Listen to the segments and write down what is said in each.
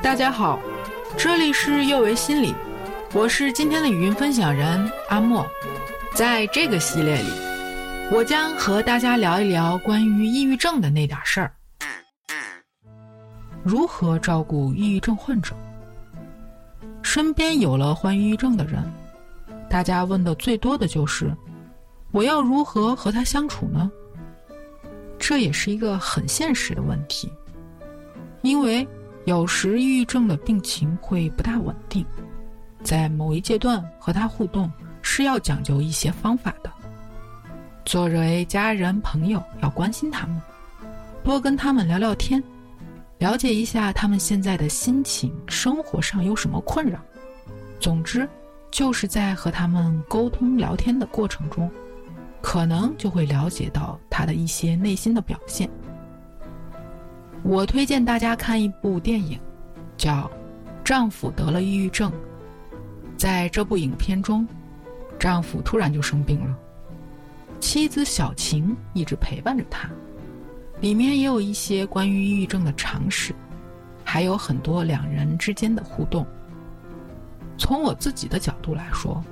大家好，这里是幼为心理，我是今天的语音分享人阿莫。在这个系列里，我将和大家聊一聊关于抑郁症的那点事儿。如何照顾抑郁症患者？身边有了患抑郁症的人，大家问的最多的就是：我要如何和他相处呢？这也是一个很现实的问题，因为有时抑郁症的病情会不大稳定，在某一阶段和他互动是要讲究一些方法的。作为家人朋友，要关心他们，多跟他们聊聊天，了解一下他们现在的心情、生活上有什么困扰。总之，就是在和他们沟通聊天的过程中。可能就会了解到他的一些内心的表现。我推荐大家看一部电影，叫《丈夫得了抑郁症》。在这部影片中，丈夫突然就生病了，妻子小晴一直陪伴着他。里面也有一些关于抑郁症的常识，还有很多两人之间的互动。从我自己的角度来说，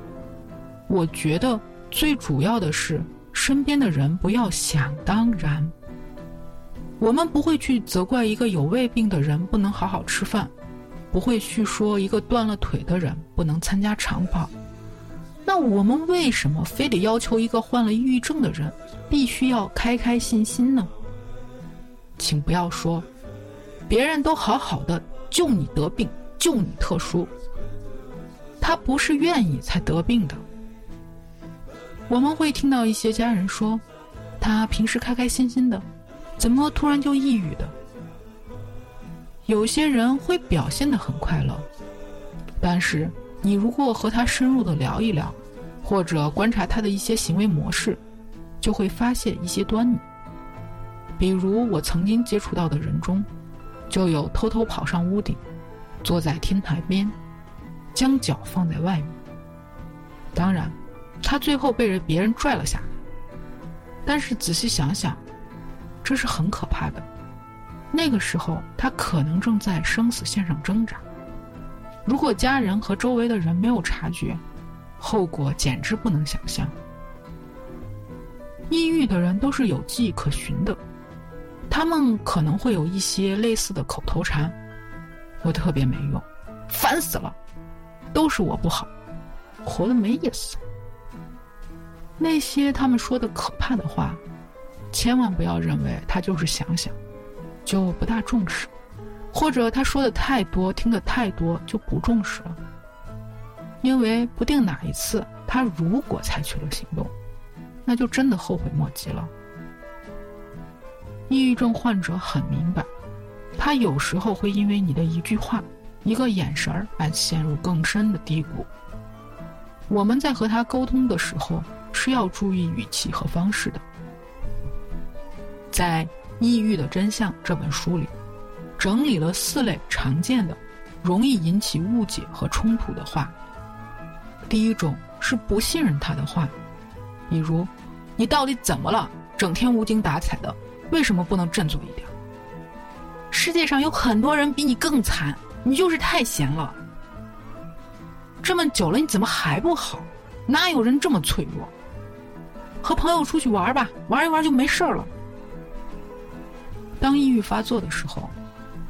我觉得。最主要的是，身边的人不要想当然。我们不会去责怪一个有胃病的人不能好好吃饭，不会去说一个断了腿的人不能参加长跑。那我们为什么非得要求一个患了抑郁症的人必须要开开心心呢？请不要说，别人都好好的，就你得病，就你特殊。他不是愿意才得病的。我们会听到一些家人说，他平时开开心心的，怎么突然就抑郁的？有些人会表现的很快乐，但是你如果和他深入的聊一聊，或者观察他的一些行为模式，就会发现一些端倪。比如我曾经接触到的人中，就有偷偷跑上屋顶，坐在天台边，将脚放在外面。当然。他最后被人别人拽了下来，但是仔细想想，这是很可怕的。那个时候他可能正在生死线上挣扎，如果家人和周围的人没有察觉，后果简直不能想象。抑郁的人都是有迹可循的，他们可能会有一些类似的口头禅：“我特别没用，烦死了，都是我不好，活得没意思。”那些他们说的可怕的话，千万不要认为他就是想想，就不大重视，或者他说的太多，听得太多就不重视了。因为不定哪一次他如果采取了行动，那就真的后悔莫及了。抑郁症患者很明白，他有时候会因为你的一句话、一个眼神儿而陷入更深的低谷。我们在和他沟通的时候。是要注意语气和方式的。在《抑郁的真相》这本书里，整理了四类常见的、容易引起误解和冲突的话。第一种是不信任他的话，比如：“你到底怎么了？整天无精打采的，为什么不能振作一点？”世界上有很多人比你更惨，你就是太闲了。这么久了，你怎么还不好？哪有人这么脆弱？和朋友出去玩吧，玩一玩就没事了。当抑郁发作的时候，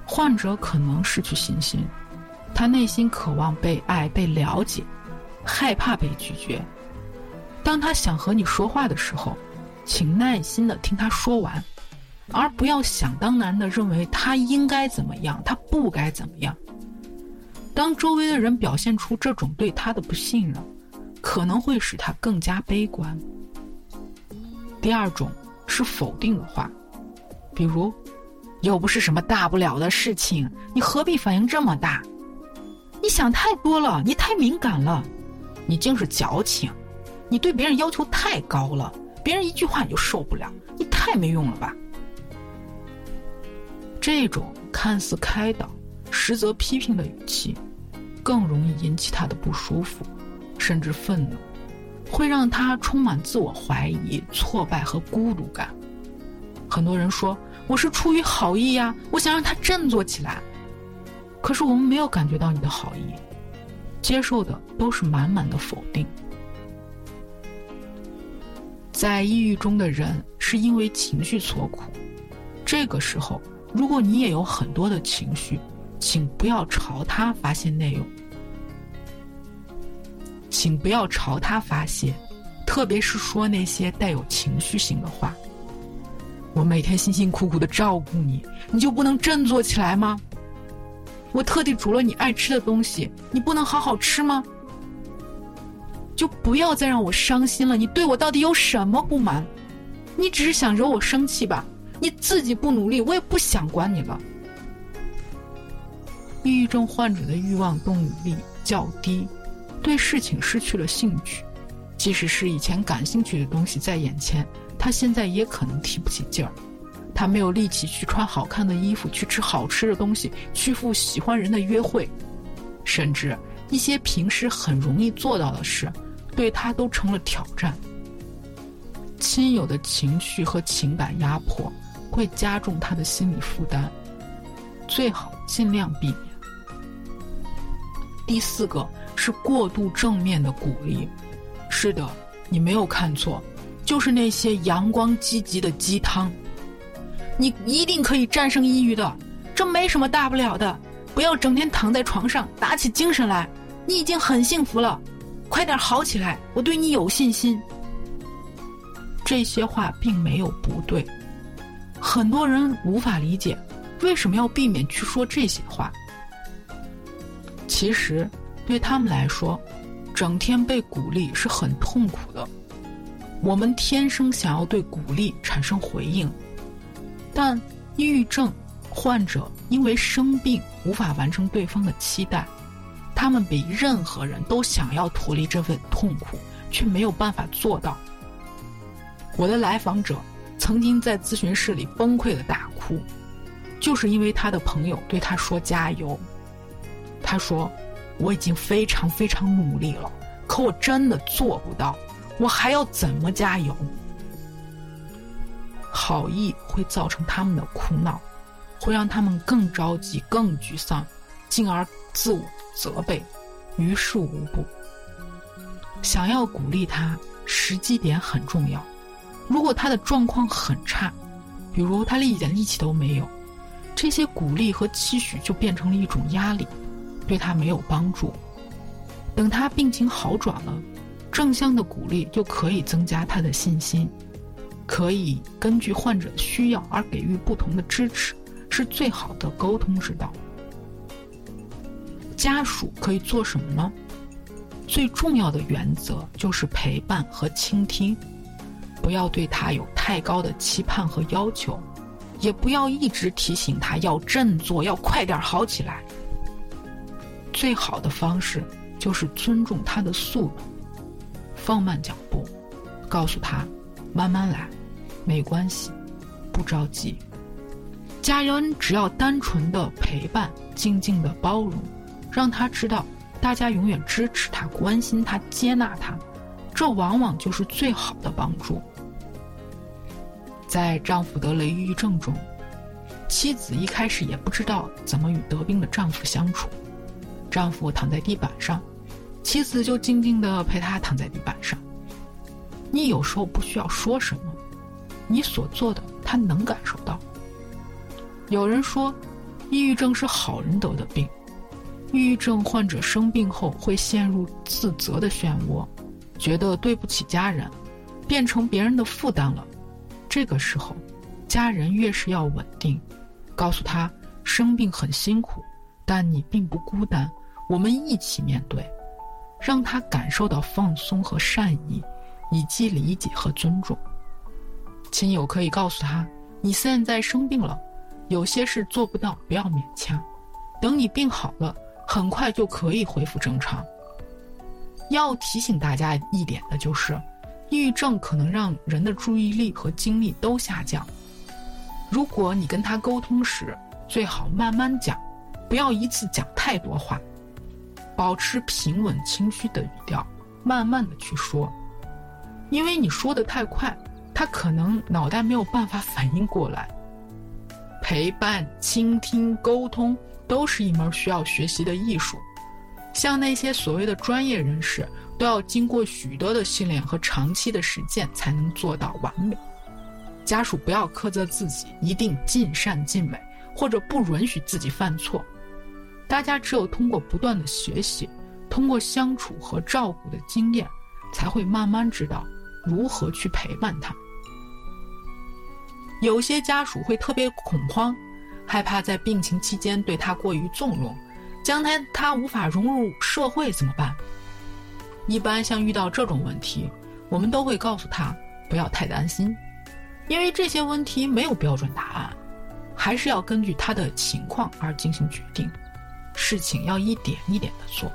患者可能失去信心，他内心渴望被爱、被了解，害怕被拒绝。当他想和你说话的时候，请耐心的听他说完，而不要想当然的认为他应该怎么样，他不该怎么样。当周围的人表现出这种对他的不信任，可能会使他更加悲观。第二种是否定的话，比如，又不是什么大不了的事情，你何必反应这么大？你想太多了，你太敏感了，你竟是矫情，你对别人要求太高了，别人一句话你就受不了，你太没用了吧？这种看似开导，实则批评的语气，更容易引起他的不舒服，甚至愤怒。会让他充满自我怀疑、挫败和孤独感。很多人说我是出于好意呀，我想让他振作起来。可是我们没有感觉到你的好意，接受的都是满满的否定。在抑郁中的人是因为情绪所苦，这个时候，如果你也有很多的情绪，请不要朝他发泄内容，请不要朝他发泄，特别是说那些带有情绪性的话。我每天辛辛苦苦的照顾你，你就不能振作起来吗？我特地煮了你爱吃的东西，你不能好好吃吗？就不要再让我伤心了。你对我到底有什么不满？你只是想惹我生气吧？你自己不努力，我也不想管你了。抑郁症患者的欲望动力较低，对事情失去了兴趣，即使是以前感兴趣的东西在眼前，他现在也可能提不起劲儿。他没有力气去穿好看的衣服，去吃好吃的东西，去赴喜欢人的约会，甚至一些平时很容易做到的事。对他都成了挑战。亲友的情绪和情感压迫会加重他的心理负担，最好尽量避免。第四个是过度正面的鼓励，是的，你没有看错，就是那些阳光积极的鸡汤。你一定可以战胜抑郁的，这没什么大不了的。不要整天躺在床上，打起精神来，你已经很幸福了。快点好起来！我对你有信心。这些话并没有不对，很多人无法理解为什么要避免去说这些话。其实，对他们来说，整天被鼓励是很痛苦的。我们天生想要对鼓励产生回应，但抑郁症患者因为生病无法完成对方的期待。他们比任何人都想要脱离这份痛苦，却没有办法做到。我的来访者曾经在咨询室里崩溃的大哭，就是因为他的朋友对他说加油。他说：“我已经非常非常努力了，可我真的做不到，我还要怎么加油？”好意会造成他们的苦恼，会让他们更着急、更沮丧，进而自我。责备，于事无补。想要鼓励他，时机点很重要。如果他的状况很差，比如他一点力气都没有，这些鼓励和期许就变成了一种压力，对他没有帮助。等他病情好转了，正向的鼓励就可以增加他的信心，可以根据患者需要而给予不同的支持，是最好的沟通之道。家属可以做什么呢？最重要的原则就是陪伴和倾听，不要对他有太高的期盼和要求，也不要一直提醒他要振作，要快点好起来。最好的方式就是尊重他的速度，放慢脚步，告诉他慢慢来，没关系，不着急。家人只要单纯的陪伴，静静的包容。让他知道，大家永远支持他、关心他、接纳他，这往往就是最好的帮助。在丈夫得了抑郁症中，妻子一开始也不知道怎么与得病的丈夫相处。丈夫躺在地板上，妻子就静静地陪他躺在地板上。你有时候不需要说什么，你所做的他能感受到。有人说，抑郁症是好人得的病。抑郁症患者生病后会陷入自责的漩涡，觉得对不起家人，变成别人的负担了。这个时候，家人越是要稳定，告诉他生病很辛苦，但你并不孤单，我们一起面对，让他感受到放松和善意，以及理解和尊重。亲友可以告诉他，你现在生病了，有些事做不到，不要勉强，等你病好了。很快就可以恢复正常。要提醒大家一点的就是，抑郁症可能让人的注意力和精力都下降。如果你跟他沟通时，最好慢慢讲，不要一次讲太多话，保持平稳清晰的语调，慢慢的去说。因为你说的太快，他可能脑袋没有办法反应过来。陪伴、倾听、沟通。都是一门需要学习的艺术。像那些所谓的专业人士，都要经过许多的训练和长期的实践才能做到完美。家属不要苛责自己，一定尽善尽美，或者不允许自己犯错。大家只有通过不断的学习，通过相处和照顾的经验，才会慢慢知道如何去陪伴他。有些家属会特别恐慌，害怕在病情期间对他过于纵容。将来他无法融入社会怎么办？一般像遇到这种问题，我们都会告诉他不要太担心，因为这些问题没有标准答案，还是要根据他的情况而进行决定。事情要一点一点的做。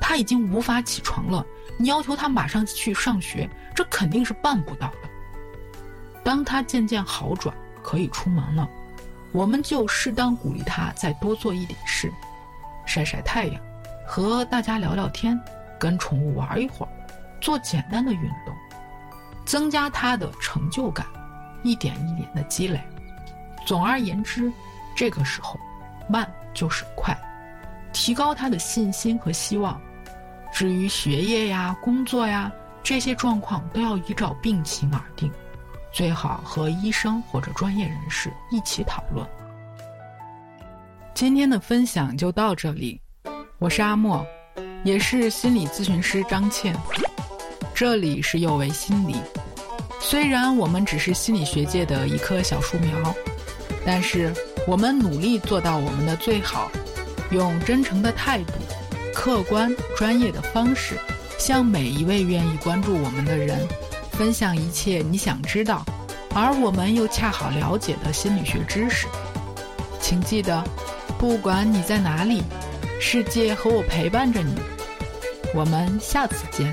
他已经无法起床了，你要求他马上去上学，这肯定是办不到的。当他渐渐好转，可以出门了，我们就适当鼓励他再多做一点事。晒晒太阳，和大家聊聊天，跟宠物玩一会儿，做简单的运动，增加他的成就感，一点一点的积累。总而言之，这个时候，慢就是快，提高他的信心和希望。至于学业呀、工作呀这些状况，都要依照病情而定，最好和医生或者专业人士一起讨论。今天的分享就到这里，我是阿莫，也是心理咨询师张倩。这里是有为心理，虽然我们只是心理学界的一棵小树苗，但是我们努力做到我们的最好，用真诚的态度、客观专业的方式，向每一位愿意关注我们的人，分享一切你想知道，而我们又恰好了解的心理学知识。请记得。不管你在哪里，世界和我陪伴着你。我们下次见。